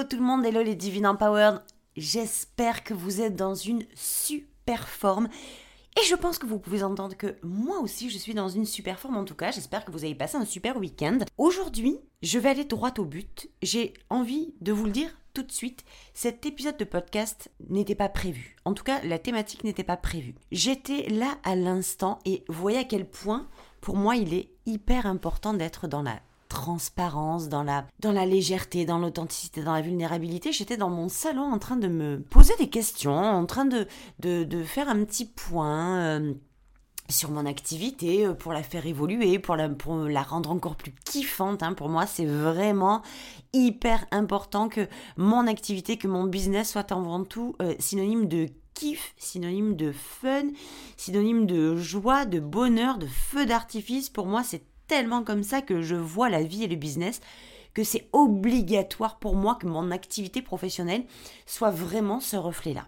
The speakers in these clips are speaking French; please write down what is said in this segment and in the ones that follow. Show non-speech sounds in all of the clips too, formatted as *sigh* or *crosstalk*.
Hello tout le monde, hello les Divine Empowered. J'espère que vous êtes dans une super forme. Et je pense que vous pouvez entendre que moi aussi je suis dans une super forme en tout cas. J'espère que vous avez passé un super week-end. Aujourd'hui, je vais aller droit au but. J'ai envie de vous le dire tout de suite. Cet épisode de podcast n'était pas prévu. En tout cas, la thématique n'était pas prévue. J'étais là à l'instant et voyez à quel point pour moi il est hyper important d'être dans la transparence, dans la, dans la légèreté, dans l'authenticité, dans la vulnérabilité. J'étais dans mon salon en train de me poser des questions, en train de, de, faire un petit point. Euh, sur mon activité euh, pour la faire évoluer, pour la, pour la rendre encore plus kiffante. Hein. Pour moi, c'est vraiment hyper important que mon activité, que mon business soit avant tout euh, synonyme de kiff, synonyme de fun, synonyme de joie, de bonheur, de feu d'artifice. Pour moi, c'est tellement comme ça que je vois la vie et le business que c'est obligatoire pour moi que mon activité professionnelle soit vraiment ce reflet-là.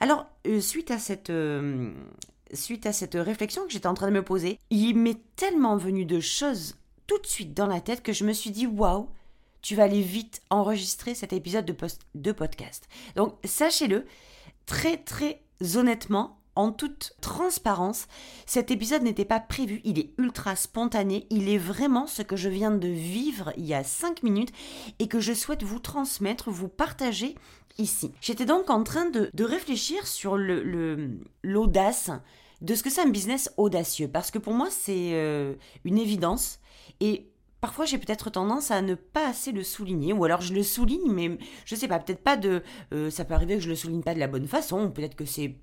Alors, euh, suite à cette... Euh, suite à cette réflexion que j'étais en train de me poser, il m'est tellement venu de choses tout de suite dans la tête que je me suis dit waouh, tu vas aller vite enregistrer cet épisode de, de podcast. Donc sachez-le, très très honnêtement, en toute transparence, cet épisode n'était pas prévu, il est ultra spontané, il est vraiment ce que je viens de vivre il y a 5 minutes et que je souhaite vous transmettre, vous partager ici. J'étais donc en train de, réfléchir sur l'audace, de ce que c'est un business audacieux, parce que pour moi c'est euh, une évidence et Parfois, j'ai peut-être tendance à ne pas assez le souligner, ou alors je le souligne, mais je sais pas, peut-être pas de. Euh, ça peut arriver que je le souligne pas de la bonne façon, peut-être que c'est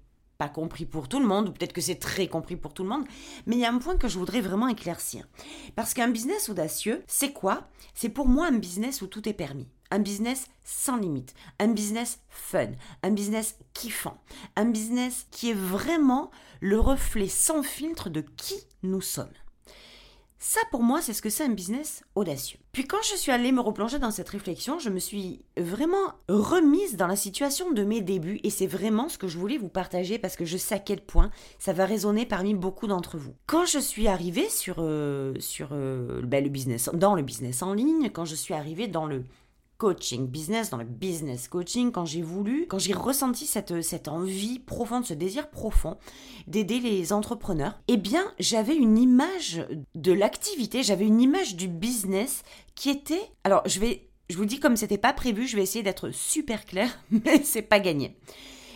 compris pour tout le monde, ou peut-être que c'est très compris pour tout le monde, mais il y a un point que je voudrais vraiment éclaircir. Parce qu'un business audacieux, c'est quoi? C'est pour moi un business où tout est permis. Un business sans limite, un business fun, un business kiffant, un business qui est vraiment le reflet sans filtre de qui nous sommes. Ça, pour moi, c'est ce que c'est un business audacieux. Puis quand je suis allée me replonger dans cette réflexion, je me suis vraiment remise dans la situation de mes débuts et c'est vraiment ce que je voulais vous partager parce que je sais à quel point ça va résonner parmi beaucoup d'entre vous. Quand je suis arrivée sur, euh, sur euh, ben, le business, dans le business en ligne, quand je suis arrivée dans le coaching business, dans le business coaching, quand j'ai voulu, quand j'ai ressenti cette, cette envie profonde, ce désir profond d'aider les entrepreneurs, eh bien, j'avais une image de l'activité, j'avais une image du business qui était. Alors, je vais. Je vous dis comme c'était pas prévu, je vais essayer d'être super clair, *laughs* mais c'est pas gagné.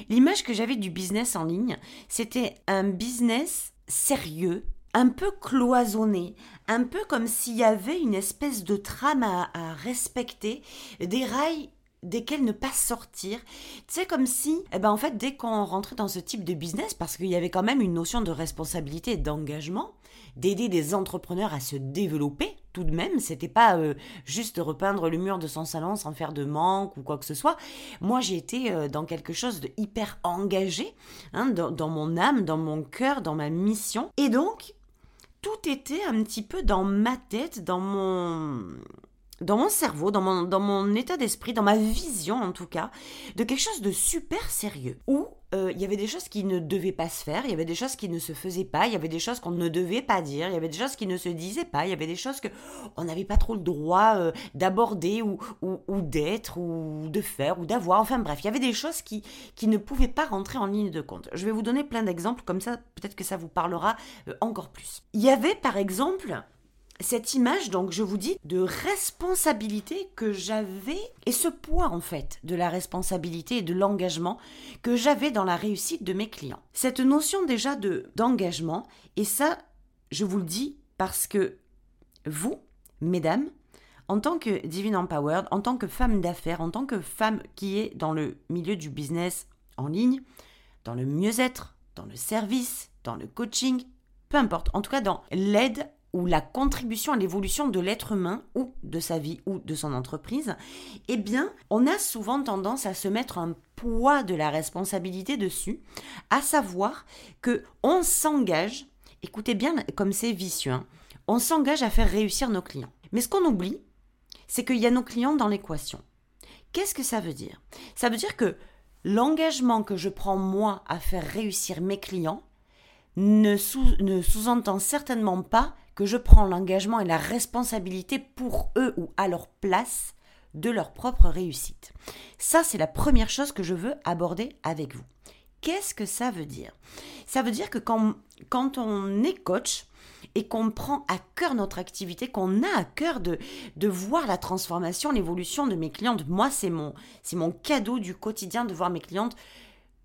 L'image que j'avais du business en ligne, c'était un business sérieux, un peu cloisonné, un peu comme s'il y avait une espèce de trame à, respecter, des rails desquels ne pas sortir. C'est comme si, eh ben en fait, dès qu'on rentrait dans ce type de business, parce qu'il y avait quand même une notion de responsabilité et d'engagement, d'aider des entrepreneurs à se développer, tout de même, c'était pas euh, juste repeindre le mur de son salon sans faire de manque ou quoi que ce soit. Moi, j'ai été euh, dans quelque chose de hyper engagé, hein, dans, dans mon âme, dans mon cœur, dans ma mission. Et donc, tout était un petit peu dans ma tête, dans mon dans mon cerveau, dans mon, dans mon état d'esprit, dans ma vision en tout cas, de quelque chose de super sérieux, où euh, il y avait des choses qui ne devaient pas se faire, il y avait des choses qui ne se faisaient pas, il y avait des choses qu'on ne devait pas dire, il y avait des choses qui ne se disaient pas, il y avait des choses que on n'avait pas trop le droit euh, d'aborder ou, ou, ou d'être ou de faire ou d'avoir. Enfin bref, il y avait des choses qui, qui ne pouvaient pas rentrer en ligne de compte. Je vais vous donner plein d'exemples, comme ça peut-être que ça vous parlera euh, encore plus. Il y avait par exemple cette image, donc je vous dis, de responsabilité que j'avais, et ce poids en fait de la responsabilité et de l'engagement que j'avais dans la réussite de mes clients. Cette notion déjà de d'engagement, et ça, je vous le dis parce que vous, mesdames, en tant que Divine Empowered, en tant que femme d'affaires, en tant que femme qui est dans le milieu du business en ligne, dans le mieux-être, dans le service, dans le coaching, peu importe, en tout cas dans l'aide ou la contribution à l'évolution de l'être humain ou de sa vie ou de son entreprise, eh bien, on a souvent tendance à se mettre un poids de la responsabilité dessus, à savoir que on s'engage, écoutez bien comme c'est vicieux, hein, on s'engage à faire réussir nos clients. Mais ce qu'on oublie, c'est qu'il y a nos clients dans l'équation. Qu'est-ce que ça veut dire? Ça veut dire que l'engagement que je prends moi à faire réussir mes clients ne, sous-entend certainement pas que je prends l'engagement et la responsabilité pour eux ou à leur place de leur propre réussite. Ça, c'est la première chose que je veux aborder avec vous. Qu'est-ce que ça veut dire? Ça veut dire que quand, quand on est coach, et qu'on prend à cœur notre activité, qu'on a à cœur de, de voir la transformation, l'évolution de mes clientes. Moi, c'est mon, c'est mon cadeau du quotidien de voir mes clientes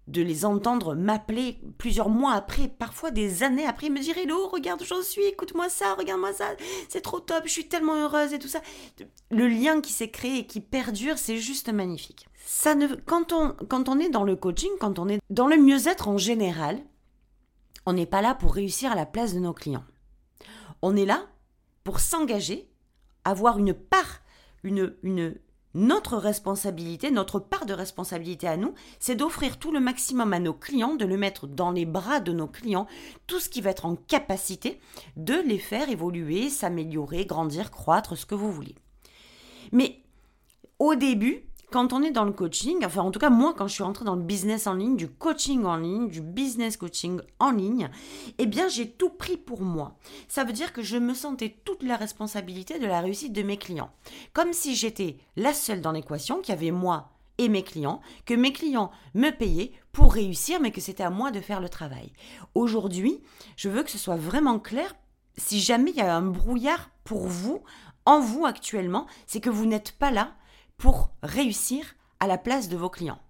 de les entendre m'appeler plusieurs mois après, parfois des années après, me dire Hello, regarde où j'en suis, écoute-moi ça, regarde-moi ça, c'est trop top, je suis tellement heureuse et tout ça. Le lien qui s'est créé et qui perdure, c'est juste magnifique. Ça ne, quand, on, quand on est dans le coaching, quand on est dans le mieux-être en général, on n'est pas là pour réussir à la place de nos clients. On est là pour s'engager, avoir une part, une, une, notre responsabilité, notre part de responsabilité à nous, c'est d'offrir tout le maximum à nos clients, de le mettre dans les bras de nos clients, tout ce qui va être en capacité de les faire évoluer, s'améliorer, grandir, croître, ce que vous voulez. Mais au début, quand on est dans le coaching, enfin en tout cas moi quand je suis rentrée dans le business en ligne, du coaching en ligne, du business coaching en ligne, eh bien j'ai tout pris pour moi. Ça veut dire que je me sentais toute la responsabilité de la réussite de mes clients. Comme si j'étais la seule dans l'équation, qui avait moi et mes clients, que mes clients me payaient pour réussir, mais que c'était à moi de faire le travail. Aujourd'hui, je veux que ce soit vraiment clair. Si jamais il y a un brouillard pour vous, en vous actuellement, c'est que vous n'êtes pas là pour réussir à la place de vos clients.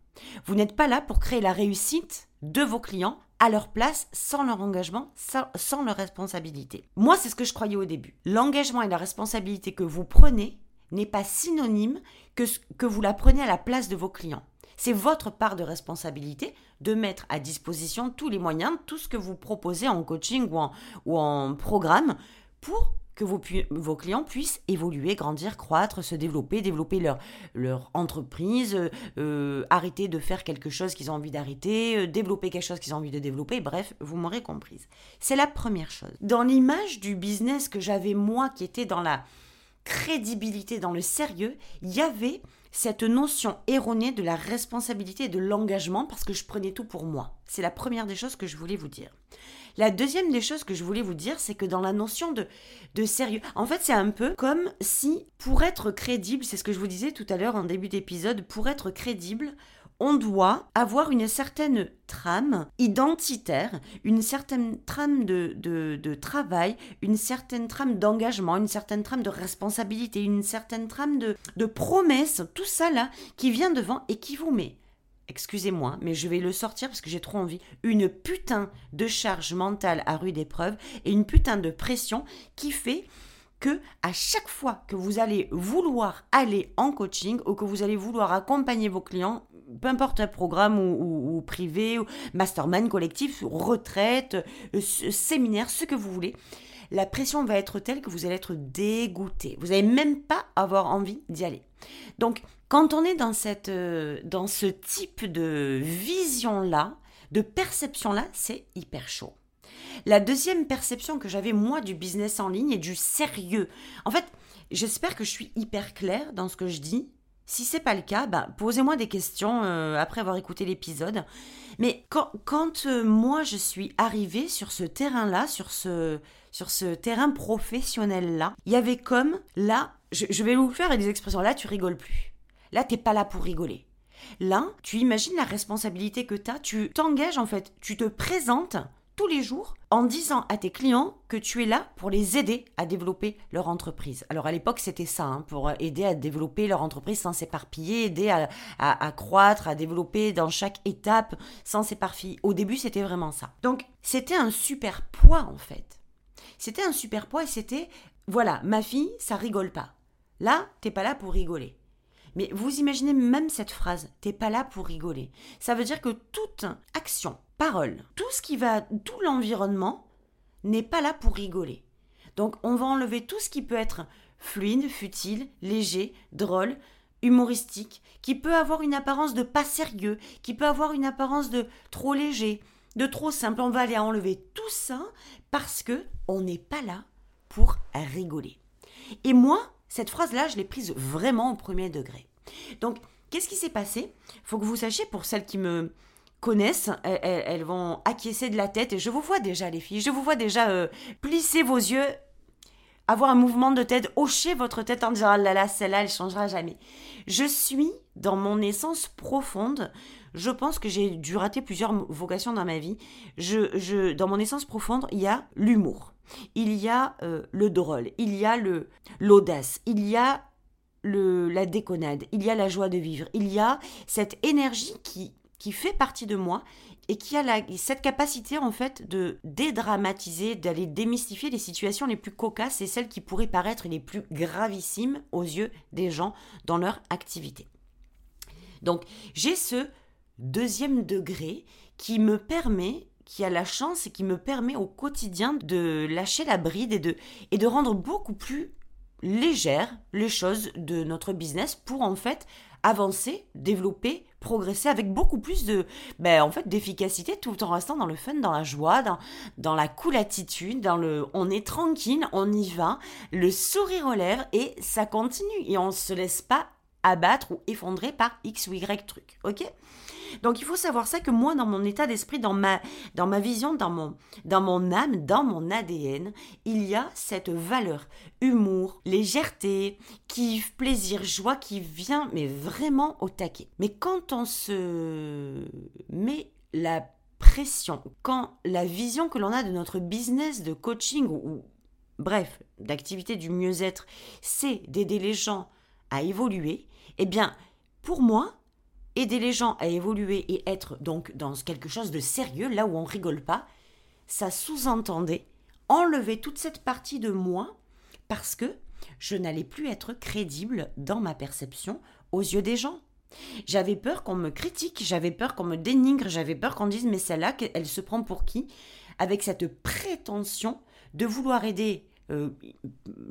Vous n'êtes pas là pour créer la réussite de vos clients à leur place, sans leur engagement, sans, leur responsabilité. Moi, c'est ce que je croyais au début. L'engagement et la responsabilité que vous prenez n'est pas synonyme que, que vous la prenez à la place de vos clients. C'est votre part de responsabilité de mettre à disposition tous les moyens, tout ce que vous proposez en coaching ou en, ou en programme pour que vos, clients puissent évoluer, grandir, croître, se développer, développer leur, leur entreprise, euh, euh, arrêter de faire quelque chose qu'ils ont envie d'arrêter, euh, développer quelque chose qu'ils ont envie de développer, bref, vous m'aurez comprise. C'est la première chose. Dans l'image du business que j'avais moi, qui était dans la crédibilité, dans le sérieux, il y avait cette notion erronée de la responsabilité et de l'engagement parce que je prenais tout pour moi. C'est la première des choses que je voulais vous dire. La deuxième des choses que je voulais vous dire, c'est que dans la notion de, de sérieux, en fait, c'est un peu comme si, pour être crédible, c'est ce que je vous disais tout à l'heure en début d'épisode, pour être crédible, on doit avoir une certaine trame identitaire, une certaine trame de, de, travail, une certaine trame d'engagement, une certaine trame de responsabilité, une certaine trame de, de promesse, tout ça là qui vient devant et qui vous met excusez-moi, mais je vais le sortir parce que j'ai trop envie, une putain de charge mentale à rude épreuve et une putain de pression qui fait que à chaque fois que vous allez vouloir aller en coaching ou que vous allez vouloir accompagner vos clients, peu importe un programme ou, privé, ou mastermind collectif, retraite, euh, séminaire, ce que vous voulez, la pression va être telle que vous allez être dégoûté. Vous n'allez même pas avoir envie d'y aller. Donc, quand on est euh, dans ce type de vision-là, de perception-là, c'est hyper chaud. La deuxième perception que j'avais moi du business en ligne et du sérieux. En fait, j'espère que je suis hyper claire dans ce que je dis. Si c'est pas le cas, bah, posez-moi des questions euh, après avoir écouté l'épisode. Mais quand, quand euh, moi je suis arrivée sur ce terrain-là, sur ce, sur ce terrain professionnel-là, il y avait comme là, je, vais vous faire des expressions. Là, tu rigoles plus. Là, t'es pas là pour rigoler. Là, tu imagines la responsabilité que tu as, tu t'engages en fait, tu te présentes tous les jours en disant à tes clients que tu es là pour les aider à développer leur entreprise. Alors à l'époque c'était ça, hein, pour aider à développer leur entreprise sans s'éparpiller, aider à, croître, à développer dans chaque étape sans s'éparpiller. Au début c'était vraiment ça. Donc c'était un super poids en fait. C'était un super poids et c'était, voilà, ma fille, ça rigole pas. Là, t'es pas là pour rigoler. Mais vous imaginez même cette phrase, t'es pas là pour rigoler. Ça veut dire que toute action, parole, tout ce qui va, tout l'environnement n'est pas là pour rigoler. Donc on va enlever tout ce qui peut être fluide, futile, léger, drôle, humoristique, qui peut avoir une apparence de pas sérieux, qui peut avoir une apparence de trop léger, de trop simple. On va aller enlever tout ça parce que on n'est pas là pour rigoler. Et moi, cette phrase-là, je l'ai prise vraiment au premier degré. Donc, qu'est-ce qui s'est passé? Faut que vous sachiez, pour celles qui me connaissent, elles, vont acquiescer de la tête, et je vous vois déjà, les filles, je vous vois déjà euh, plisser vos yeux, avoir un mouvement de tête, hocher votre tête en disant, ah là là, celle-là, elle changera jamais. Je suis dans mon essence profonde, je pense que j'ai dû rater plusieurs vocations dans ma vie. Je, je, dans mon essence profonde, il y a l'humour, il y a euh, le drôle, il y a le l'audace, il y a le, la déconnade, il y a la joie de vivre, il y a cette énergie qui, qui fait partie de moi et qui a la, cette capacité en fait de dédramatiser, d'aller démystifier les situations les plus cocasses et celles qui pourraient paraître les plus gravissimes aux yeux des gens dans leur activité. Donc j'ai ce deuxième degré qui me permet, qui a la chance et qui me permet au quotidien de lâcher la bride et de, et de rendre beaucoup plus légères les choses de notre business pour en fait avancer, développer, progresser avec beaucoup plus de ben, en fait d'efficacité tout en restant dans le fun, dans la joie, dans, dans la cool attitude, dans le on est tranquille, on y va, le sourire aux lèvres et ça continue et on se laisse pas abattre ou effondrer par X ou Y truc. OK? Donc il faut savoir ça que moi, dans mon état d'esprit, dans ma, dans ma vision, dans mon, dans mon âme, dans mon ADN, il y a cette valeur, humour, légèreté, kiff, plaisir, joie qui vient, mais vraiment au taquet. Mais quand on se met la pression, quand la vision que l'on a de notre business de coaching ou bref, d'activité du mieux-être, c'est d'aider les gens à évoluer, eh bien, pour moi, aider les gens à évoluer et être donc dans quelque chose de sérieux, là où on rigole pas, ça sous-entendait enlever toute cette partie de moi parce que je n'allais plus être crédible dans ma perception aux yeux des gens. J'avais peur qu'on me critique, j'avais peur qu'on me dénigre, j'avais peur qu'on dise mais celle-là, elle se prend pour qui? Avec cette prétention de vouloir aider euh,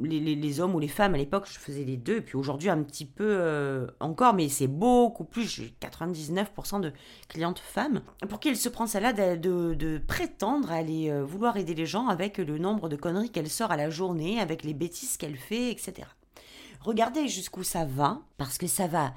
les, hommes ou les femmes à l'époque, je faisais les deux, et puis aujourd'hui un petit peu euh, encore, mais c'est beaucoup plus, j'ai 99% de clientes femmes. Pour qui elle se prend celle-là de, de, prétendre aller euh, vouloir aider les gens avec le nombre de conneries qu'elle sort à la journée, avec les bêtises qu'elle fait, etc. Regardez jusqu'où ça va, parce que ça va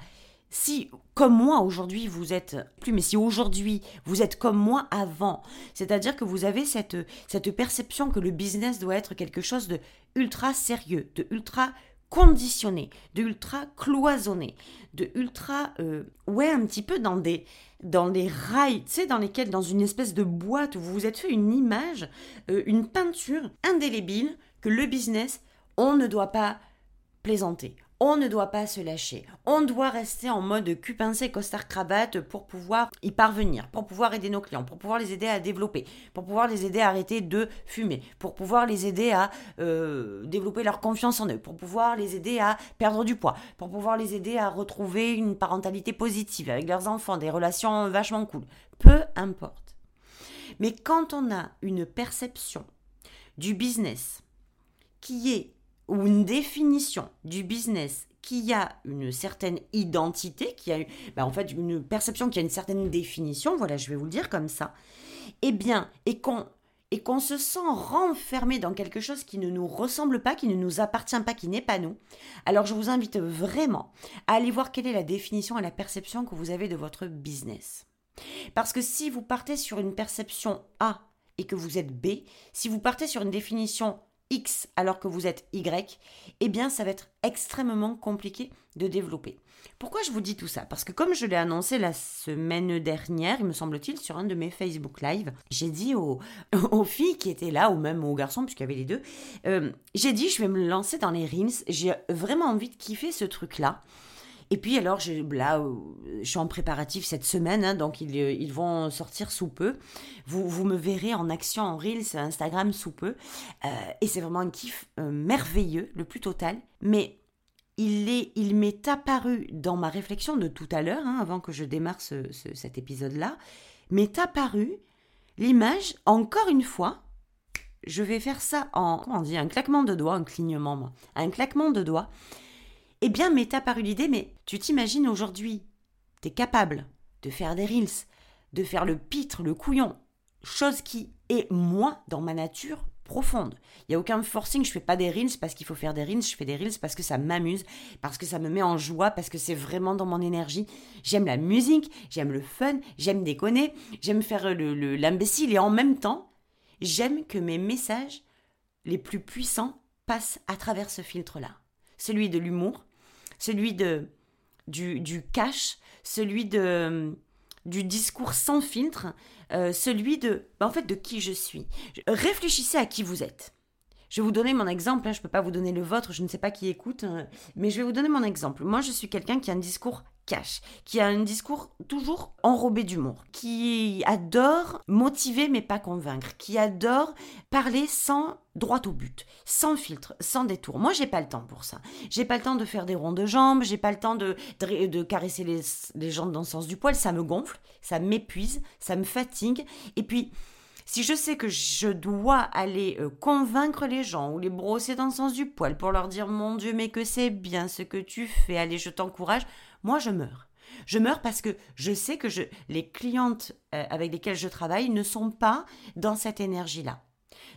si, comme moi aujourd'hui, vous êtes plus, mais si aujourd'hui vous êtes comme moi avant, c'est-à-dire que vous avez cette, cette perception que le business doit être quelque chose de ultra sérieux, de ultra conditionné, de ultra cloisonné, de ultra, euh, ouais, un petit peu dans des, dans des rails, tu sais, dans lesquels, dans une espèce de boîte où vous vous êtes fait une image, euh, une peinture indélébile que le business, on ne doit pas plaisanter, on ne doit pas se lâcher. On doit rester en mode cul pincé, costard cravate pour pouvoir y parvenir, pour pouvoir aider nos clients, pour pouvoir les aider à développer, pour pouvoir les aider à arrêter de fumer, pour pouvoir les aider à euh, développer leur confiance en eux, pour pouvoir les aider à perdre du poids, pour pouvoir les aider à retrouver une parentalité positive avec leurs enfants, des relations vachement cool. Peu importe. Mais quand on a une perception du business qui est ou une définition du business qui a une certaine identité, qui a bah, en fait une perception qui a une certaine définition, voilà, je vais vous le dire comme ça, eh bien, et qu'on et qu'on se sent renfermé dans quelque chose qui ne nous ressemble pas, qui ne nous appartient pas, qui n'est pas nous, alors je vous invite vraiment à aller voir quelle est la définition et la perception que vous avez de votre business. Parce que si vous partez sur une perception A et que vous êtes B, si vous partez sur une définition X alors que vous êtes Y, eh bien ça va être extrêmement compliqué de développer. Pourquoi je vous dis tout ça? Parce que comme je l'ai annoncé la semaine dernière, il me semble-t-il, sur un de mes Facebook Live, j'ai dit *laughs* aux, filles qui étaient là, ou même aux garçons, puisqu'il y avait les deux, euh, j'ai dit je vais me lancer dans les Reels, j'ai vraiment envie de kiffer ce truc-là. Et puis alors, je, là, euh, je suis en préparatif cette semaine, hein, donc ils, ils, vont sortir sous peu. Vous, vous, me verrez en action en Reels Instagram sous peu. Euh, et c'est vraiment un kiff euh, merveilleux, le plus total. Mais il, est, il m'est apparu dans ma réflexion de tout à l'heure, hein, avant que je démarre ce, cet épisode-là, m'est apparu l'image, encore une fois, je vais faire ça en, comment on dit, un claquement de doigts, un clignement, un claquement de doigts. Eh bien, m'est apparu l'idée, mais tu t'imagines aujourd'hui, tu es capable de faire des reels, de faire le pitre, le couillon, chose qui est moi, dans ma nature, profonde. Il n'y a aucun forcing, je fais pas des reels parce qu'il faut faire des reels, je fais des reels parce que ça m'amuse, parce que ça me met en joie, parce que c'est vraiment dans mon énergie. J'aime la musique, j'aime le fun, j'aime déconner, j'aime faire l'imbécile le, et en même temps, j'aime que mes messages les plus puissants passent à travers ce filtre-là. Celui de l'humour, celui de, du, du cash, celui de, du discours sans filtre, euh, celui de, bah, en fait, de qui je suis. Réfléchissez à qui vous êtes. Je vais vous donner mon exemple, hein, je ne peux pas vous donner le vôtre, je ne sais pas qui écoute, hein, mais je vais vous donner mon exemple. Moi, je suis quelqu'un qui a un discours cash, qui a un discours toujours enrobé d'humour, qui adore motiver mais pas convaincre, qui adore parler sans droit au but, sans filtre, sans détour. Moi, j'ai pas le temps pour ça. J'ai pas le temps de faire des ronds de jambes, j'ai pas le temps de, de, caresser les, les jambes dans le sens du poil, ça me gonfle, ça m'épuise, ça me fatigue. Et puis, si je sais que je dois aller euh, convaincre les gens ou les brosser dans le sens du poil pour leur dire mon Dieu mais que c'est bien ce que tu fais, allez je t'encourage, moi je meurs. Je meurs parce que je sais que les clientes euh, avec lesquelles je travaille ne sont pas dans cette énergie-là,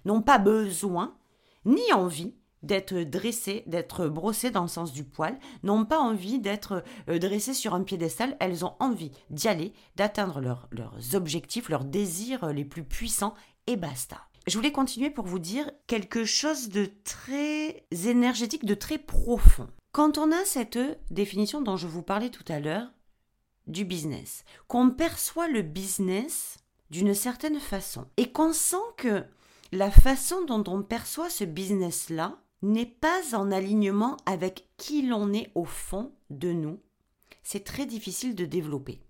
n'ont pas besoin ni envie d'être dressées, d'être brossées dans le sens du poil, n'ont pas envie d'être euh, dressées sur un piédestal, elles ont envie d'y aller, d'atteindre leurs objectifs, leurs désirs les plus puissants, et basta. Je voulais continuer pour vous dire quelque chose de très énergétique, de très profond. Quand on a cette définition dont je vous parlais tout à l'heure, du business, qu'on perçoit le business d'une certaine façon, et qu'on sent que la façon dont on perçoit ce business-là n'est pas en alignement avec qui l'on est au fond de nous, c'est très difficile de développer.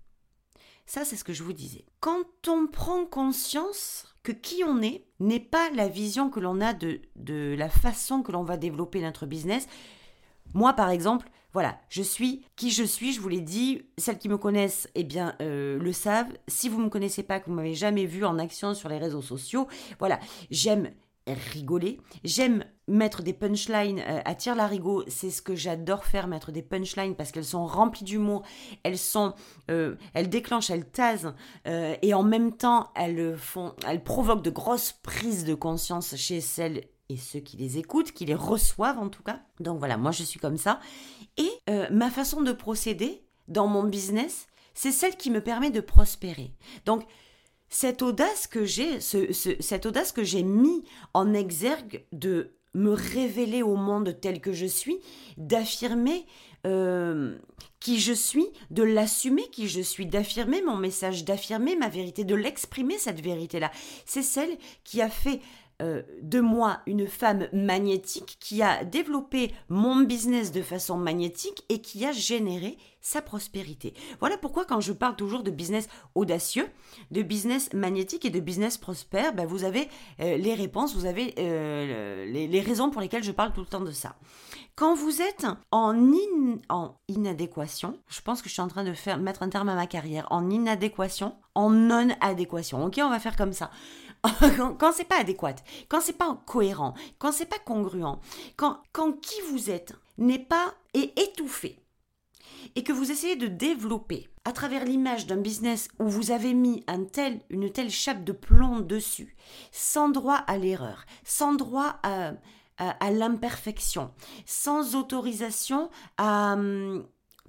Ça, c'est ce que je vous disais. Quand on prend conscience que qui on est n'est pas la vision que l'on a de, de la façon que l'on va développer notre business, moi, par exemple, voilà, je suis qui je suis, je vous l'ai dit. Celles qui me connaissent, eh bien, euh, le savent. Si vous ne me connaissez pas, que vous m'avez jamais vu en action sur les réseaux sociaux, voilà, j'aime rigoler. J'aime mettre des punchlines euh, à tir larigot, c'est ce que j'adore faire, mettre des punchlines parce qu'elles sont remplies d'humour, elles sont, euh, elles déclenchent, elles tasent et en même temps elles font, elles provoquent de grosses prises de conscience chez celles et ceux qui les écoutent, qui les reçoivent en tout cas. Donc voilà, moi je suis comme ça. Et ma façon de procéder dans mon business, c'est celle qui me permet de prospérer. Donc cette audace que j'ai, cette audace que j'ai mis en exergue de me révéler au monde tel que je suis, d'affirmer euh, qui je suis, de l'assumer qui je suis, d'affirmer mon message, d'affirmer ma vérité, de l'exprimer cette vérité-là. C'est celle qui a fait euh, de moi une femme magnétique qui a développé mon business de façon magnétique et qui a généré sa prospérité. Voilà pourquoi quand je parle toujours de business audacieux, de business magnétique et de business prospère, ben vous avez euh, les réponses, vous avez euh, les, raisons pour lesquelles je parle tout le temps de ça. Quand vous êtes en, inadéquation, je pense que je suis en train de faire, mettre un terme à ma carrière, en inadéquation, en non-adéquation. Ok, on va faire comme ça. *laughs* quand, c'est pas adéquat, quand c'est pas cohérent, quand c'est pas congruent, quand, quand qui vous êtes n'est pas est étouffé et que vous essayez de développer à travers l'image d'un business où vous avez mis un tel, une telle chape de plomb dessus, sans droit à l'erreur, sans droit à, l'imperfection, sans autorisation à,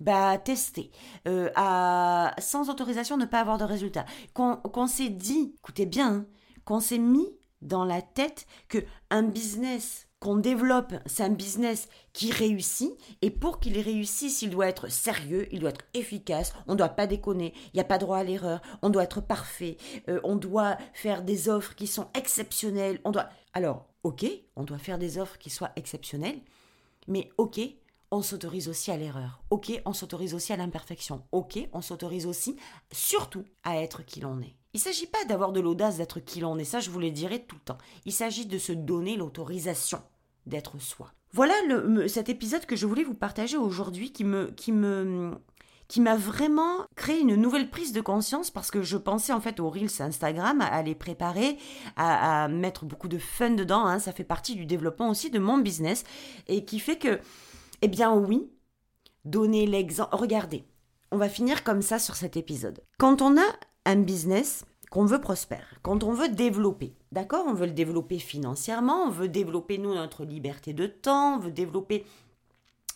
bah, tester, euh, à, sans autorisation de ne pas avoir de résultat, qu'on s'est dit, écoutez bien, hein, qu'on s'est mis dans la tête que un business qu'on développe, c'est un business qui réussit. Et pour qu'il réussisse, il doit être sérieux, il doit être efficace. On ne doit pas déconner. Il n'y a pas droit à l'erreur. On doit être parfait. Euh, on doit faire des offres qui sont exceptionnelles. On doit. Alors, ok, on doit faire des offres qui soient exceptionnelles. Mais ok, on s'autorise aussi à l'erreur. Ok, on s'autorise aussi à l'imperfection. Ok, on s'autorise aussi, surtout, à être qui l'on est. Il ne s'agit pas d'avoir de l'audace d'être qui l'on est, ça je vous le dirai tout le temps. Il s'agit de se donner l'autorisation d'être soi. Voilà cet épisode que je voulais vous partager aujourd'hui qui me, qui me, qui m'a vraiment créé une nouvelle prise de conscience parce que je pensais en fait aux Reels Instagram, à, les préparer, à, mettre beaucoup de fun dedans. Hein. ça fait partie du développement aussi de mon business et qui fait que, eh bien oui, donner l'exemple. Regardez, on va finir comme ça sur cet épisode. Quand on a un business qu'on veut prospère, quand on veut développer, d'accord? On veut le développer financièrement, on veut développer nous notre liberté de temps, on veut développer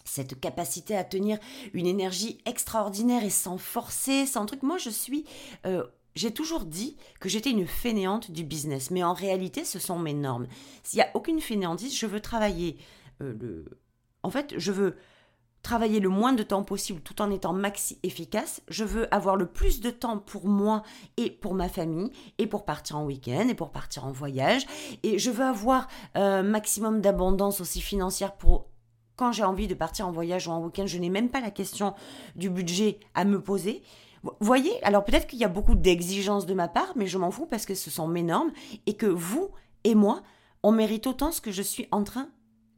cette capacité à tenir une énergie extraordinaire et sans forcer, sans truc. Moi, je suis... Euh, j'ai toujours dit que j'étais une fainéante du business, mais en réalité, ce sont mes normes. S'il n'y a aucune fainéantise, je veux travailler euh, le... En fait, je veux travailler le moins de temps possible tout en étant maxi efficace. Je veux avoir le plus de temps pour moi et pour ma famille et pour partir en week-end et pour partir en voyage. Et je veux avoir un euh, maximum d'abondance aussi financière pour quand j'ai envie de partir en voyage ou en week-end. Je n'ai même pas la question du budget à me poser. Vous voyez, alors peut-être qu'il y a beaucoup d'exigences de ma part, mais je m'en fous parce que ce sont mes normes et que vous et moi, on mérite autant ce que je suis en train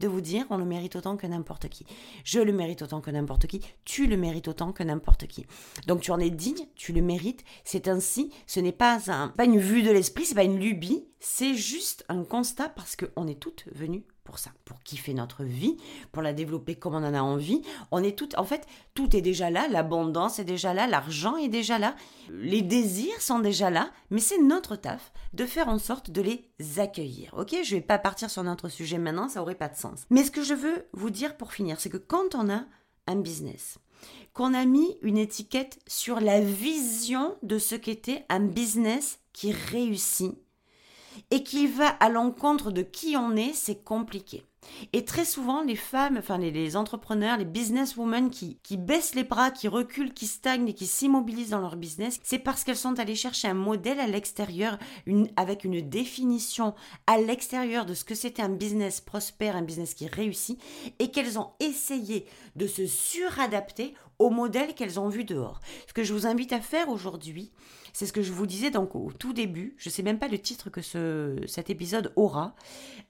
de vous dire on le mérite autant que n'importe qui. Je le mérite autant que n'importe qui. Tu le mérites autant que n'importe qui. Donc tu en es digne, tu le mérites. C'est ainsi. Ce n'est pas un, pas une vue de l'esprit, c'est pas une lubie. C'est juste un constat parce qu'on est toutes venues pour ça, pour kiffer notre vie, pour la développer comme on en a envie. On est toutes, en fait, tout est déjà là, l'abondance est déjà là, l'argent est déjà là, les désirs sont déjà là, mais c'est notre taf de faire en sorte de les accueillir. Ok, je vais pas partir sur notre sujet maintenant, ça aurait pas de sens. Mais ce que je veux vous dire pour finir, c'est que quand on a un business, qu'on a mis une étiquette sur la vision de ce qu'était un business qui réussit, et qui va à l'encontre de qui on est, c'est compliqué. Et très souvent, les femmes, enfin les, entrepreneurs, les businesswomen qui, qui baissent les bras, qui reculent, qui stagnent et qui s'immobilisent dans leur business, c'est parce qu'elles sont allées chercher un modèle à l'extérieur, avec une définition à l'extérieur de ce que c'était un business prospère, un business qui réussit, et qu'elles ont essayé de se suradapter au modèle qu'elles ont vu dehors. Ce que je vous invite à faire aujourd'hui, c'est ce que je vous disais donc au tout début, je ne sais même pas le titre que ce, cet épisode aura,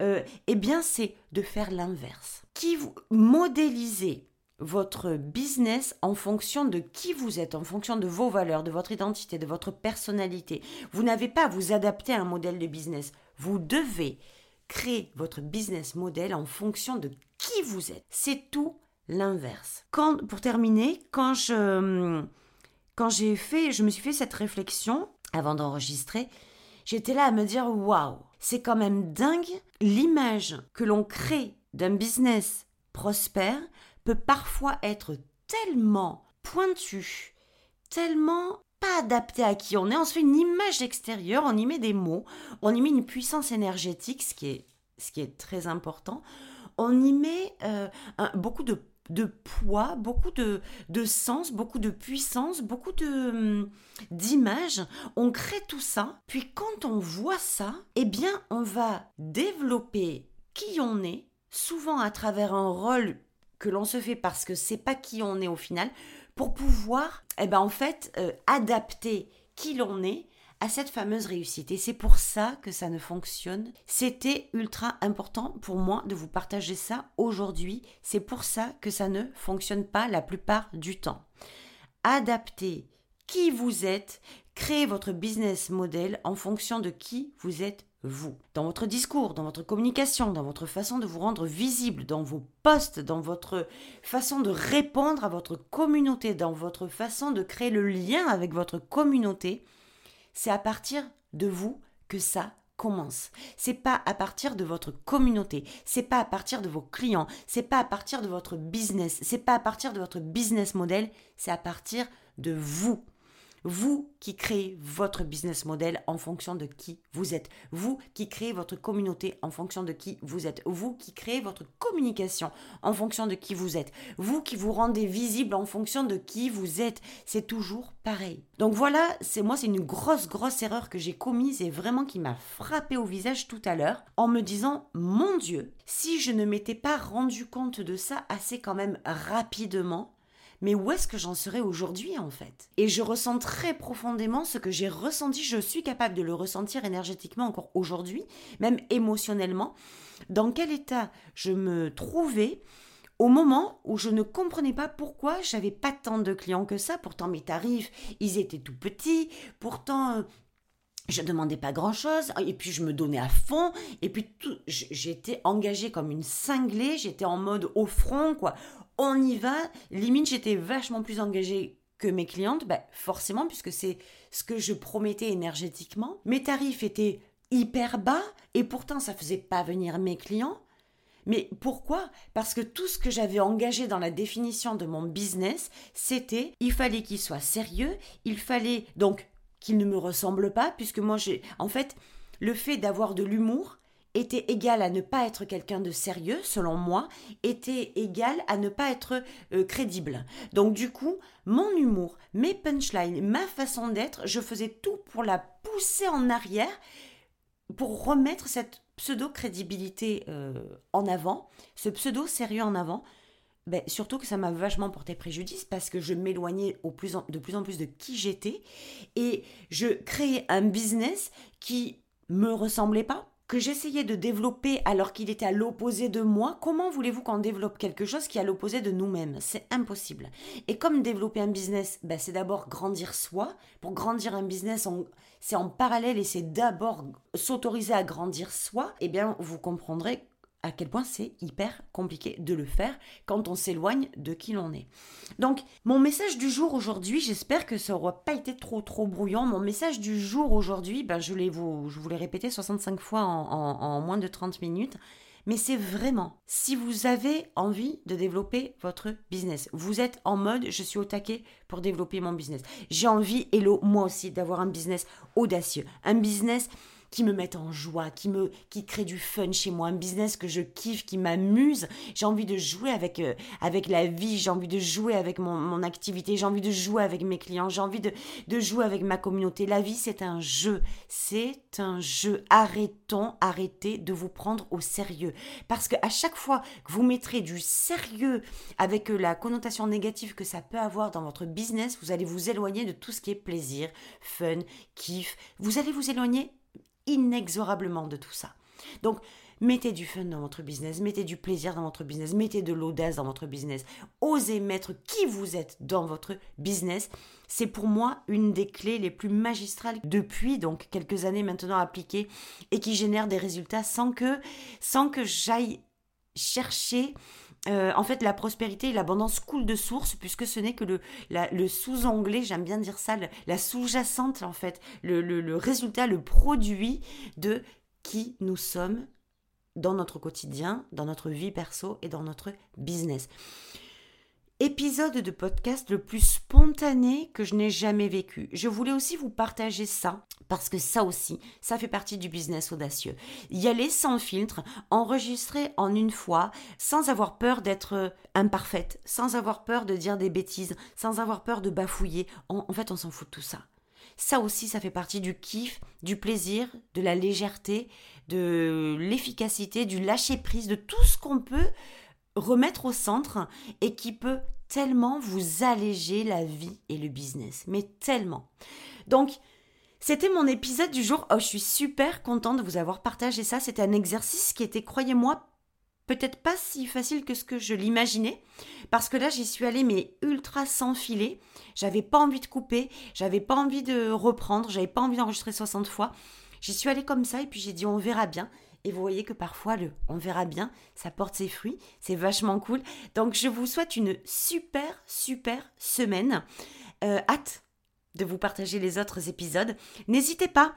euh, eh bien c'est de faire l'inverse. Qui vous modélisez votre business en fonction de qui vous êtes, en fonction de vos valeurs, de votre identité, de votre personnalité. Vous n'avez pas à vous adapter à un modèle de business. Vous devez créer votre business model en fonction de qui vous êtes. C'est tout l'inverse. Quand, pour terminer, quand je quand j'ai fait, je me suis fait cette réflexion avant d'enregistrer, j'étais là à me dire waouh, c'est quand même dingue l'image que l'on crée d'un business prospère peut parfois être tellement pointue, tellement pas adaptée à qui on est. On se fait une image extérieure, on y met des mots, on y met une puissance énergétique, ce qui est, très important. On y met euh, beaucoup de de poids, beaucoup de, de sens, beaucoup de puissance, beaucoup de hum, d'images. On crée tout ça. Puis quand on voit ça, eh bien, on va développer qui on est, souvent à travers un rôle que l'on se fait parce que c'est pas qui on est au final, pour pouvoir, eh ben, en fait, euh, adapter qui l'on est à cette fameuse réussite. Et c'est pour ça que ça ne fonctionne. C'était ultra important pour moi de vous partager ça aujourd'hui. C'est pour ça que ça ne fonctionne pas la plupart du temps. Adaptez qui vous êtes, créez votre business model en fonction de qui vous êtes vous. Dans votre discours, dans votre communication, dans votre façon de vous rendre visible, dans vos posts, dans votre façon de répondre à votre communauté, dans votre façon de créer le lien avec votre communauté, c'est à partir de vous que ça commence. C'est pas à partir de votre communauté, c'est pas à partir de vos clients, c'est pas à partir de votre business, c'est pas à partir de votre business model, c'est à partir de vous. Vous qui créez votre business model en fonction de qui vous êtes. Vous qui créez votre communauté en fonction de qui vous êtes. Vous qui créez votre communication en fonction de qui vous êtes. Vous qui vous rendez visible en fonction de qui vous êtes. C'est toujours pareil. Donc voilà, c'est moi, c'est une grosse, grosse erreur que j'ai commise et vraiment qui m'a frappé au visage tout à l'heure en me disant, mon Dieu, si je ne m'étais pas rendu compte de ça assez quand même rapidement, mais où est-ce que j'en serais aujourd'hui en fait? Et je ressens très profondément ce que j'ai ressenti, je suis capable de le ressentir énergétiquement encore aujourd'hui, même émotionnellement, dans quel état je me trouvais au moment où je ne comprenais pas pourquoi j'avais pas tant de clients que ça? Pourtant, mes tarifs, ils étaient tout petits. Pourtant, euh, je demandais pas grand chose et puis je me donnais à fond. Et puis tout j'étais engagée comme une cinglée. J'étais en mode au front quoi on y va. Limite j'étais vachement plus engagée que mes clientes. Ben, forcément puisque c'est ce que je promettais énergétiquement. Mes tarifs étaient hyper bas et pourtant ça faisait pas venir mes clients. Mais pourquoi? Parce que tout ce que j'avais engagé dans la définition de mon business, c'était il fallait qu'il soit sérieux, il fallait donc qu'il ne me ressemble pas, puisque moi j'ai. En fait, le fait d'avoir de l'humour était égal à ne pas être quelqu'un de sérieux, selon moi, était égal à ne pas être euh, crédible. Donc du coup, mon humour, mes punchlines, ma façon d'être, je faisais tout pour la pousser en arrière, pour remettre cette pseudo-crédibilité euh, en avant, ce pseudo-sérieux en avant, ben, surtout que ça m'a vachement porté préjudice parce que je m'éloignais de plus en plus de qui j'étais et je créais un business qui me ressemblait pas, que j'essayais de développer alors qu'il était à l'opposé de moi. Comment voulez-vous qu'on développe quelque chose qui est à l'opposé de nous-mêmes? C'est impossible. Et comme développer un business, ben, c'est d'abord grandir soi. Pour grandir un business, c'est en parallèle et c'est d'abord s'autoriser à grandir soi. Eh bien, vous comprendrez à quel point c'est hyper compliqué de le faire quand on s'éloigne de qui l'on est. Donc, mon message du jour aujourd'hui, j'espère que ça n'aura pas été trop trop brouillon. Mon message du jour aujourd'hui, ben, je, vous, je vous l'ai répété 65 fois en, moins de 30 minutes. Mais c'est vraiment, si vous avez envie de développer votre business, vous êtes en mode, je suis au taquet pour développer mon business. J'ai envie, hello, moi aussi, d'avoir un business audacieux, un business qui me mettent en joie, qui me qui crée du fun chez moi, un business que je kiffe, qui m'amuse. J'ai envie de jouer avec euh, avec la vie, j'ai envie de jouer avec mon, mon activité, j'ai envie de jouer avec mes clients, j'ai envie de, de jouer avec ma communauté. La vie, c'est un jeu. C'est un jeu. Arrêtons, arrêtez de vous prendre au sérieux. Parce que à chaque fois que vous mettrez du sérieux avec euh, la connotation négative que ça peut avoir dans votre business, vous allez vous éloigner de tout ce qui est plaisir, fun, kiff. Vous allez vous éloigner inexorablement de tout ça. Donc, mettez du fun dans votre business, mettez du plaisir dans votre business, mettez de l'audace dans votre business. Osez mettre qui vous êtes dans votre business. C'est pour moi une des clés les plus magistrales depuis donc quelques années maintenant appliquées et qui génère des résultats sans que sans que j'aille chercher euh, en fait, la prospérité et l'abondance coulent de source, puisque ce n'est que le, sous-anglais, j'aime bien dire ça, la sous-jacente, en fait, le, le, résultat, le produit de qui nous sommes dans notre quotidien, dans notre vie perso et dans notre business épisode de podcast le plus spontané que je n'ai jamais vécu. Je voulais aussi vous partager ça parce que ça aussi, ça fait partie du business audacieux. Y aller sans filtre, enregistrer en une fois, sans avoir peur d'être imparfaite, sans avoir peur de dire des bêtises, sans avoir peur de bafouiller. En, fait, on s'en fout de tout ça. Ça aussi, ça fait partie du kiff, du plaisir, de la légèreté, de l'efficacité, du lâcher prise, de tout ce qu'on peut remettre au centre et qui peut tellement vous alléger la vie et le business. Mais tellement. Donc, c'était mon épisode du jour. Oh, je suis super contente de vous avoir partagé ça. C'était un exercice qui était, croyez-moi, peut-être pas si facile que ce que je l'imaginais. Parce que là, j'y suis allée, mais ultra sans filet. J'avais pas envie de couper. J'avais pas envie de reprendre. J'avais pas envie d'enregistrer 60 fois. J'y suis allée comme ça et puis j'ai dit on verra bien. Et vous voyez que parfois, le on verra bien, ça porte ses fruits. C'est vachement cool. Donc, je vous souhaite une super, super semaine. Euh, hâte de vous partager les autres épisodes. N'hésitez pas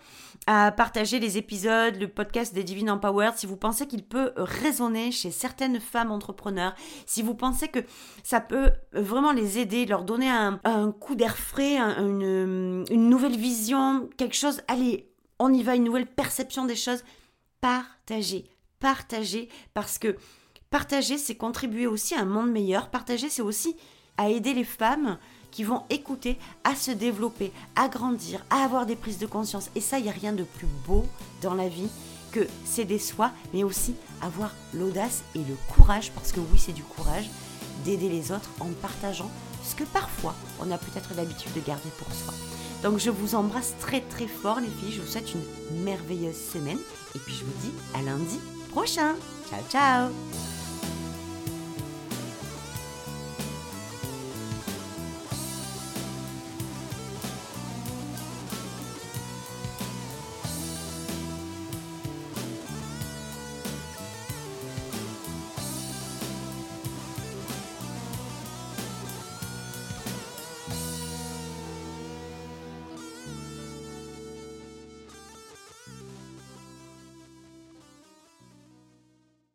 à partager les épisodes, le podcast des Divine Empowered si vous pensez qu'il peut résonner chez certaines femmes entrepreneurs, si vous pensez que ça peut vraiment les aider, leur donner un, coup d'air frais, une, une nouvelle vision, quelque chose, allez, on y va, une nouvelle perception des choses partager. Partager parce que partager, c'est contribuer aussi à un monde meilleur. Partager, c'est aussi à aider les femmes qui vont écouter à se développer, à grandir, à avoir des prises de conscience. Et ça, il n'y a rien de plus beau dans la vie que s'aider soi, mais aussi avoir l'audace et le courage, parce que oui, c'est du courage, d'aider les autres en partageant ce que parfois on a peut-être l'habitude de garder pour soi. Donc je vous embrasse très très fort les filles, je vous souhaite une merveilleuse semaine. Et puis je vous dis à lundi prochain. Ciao ciao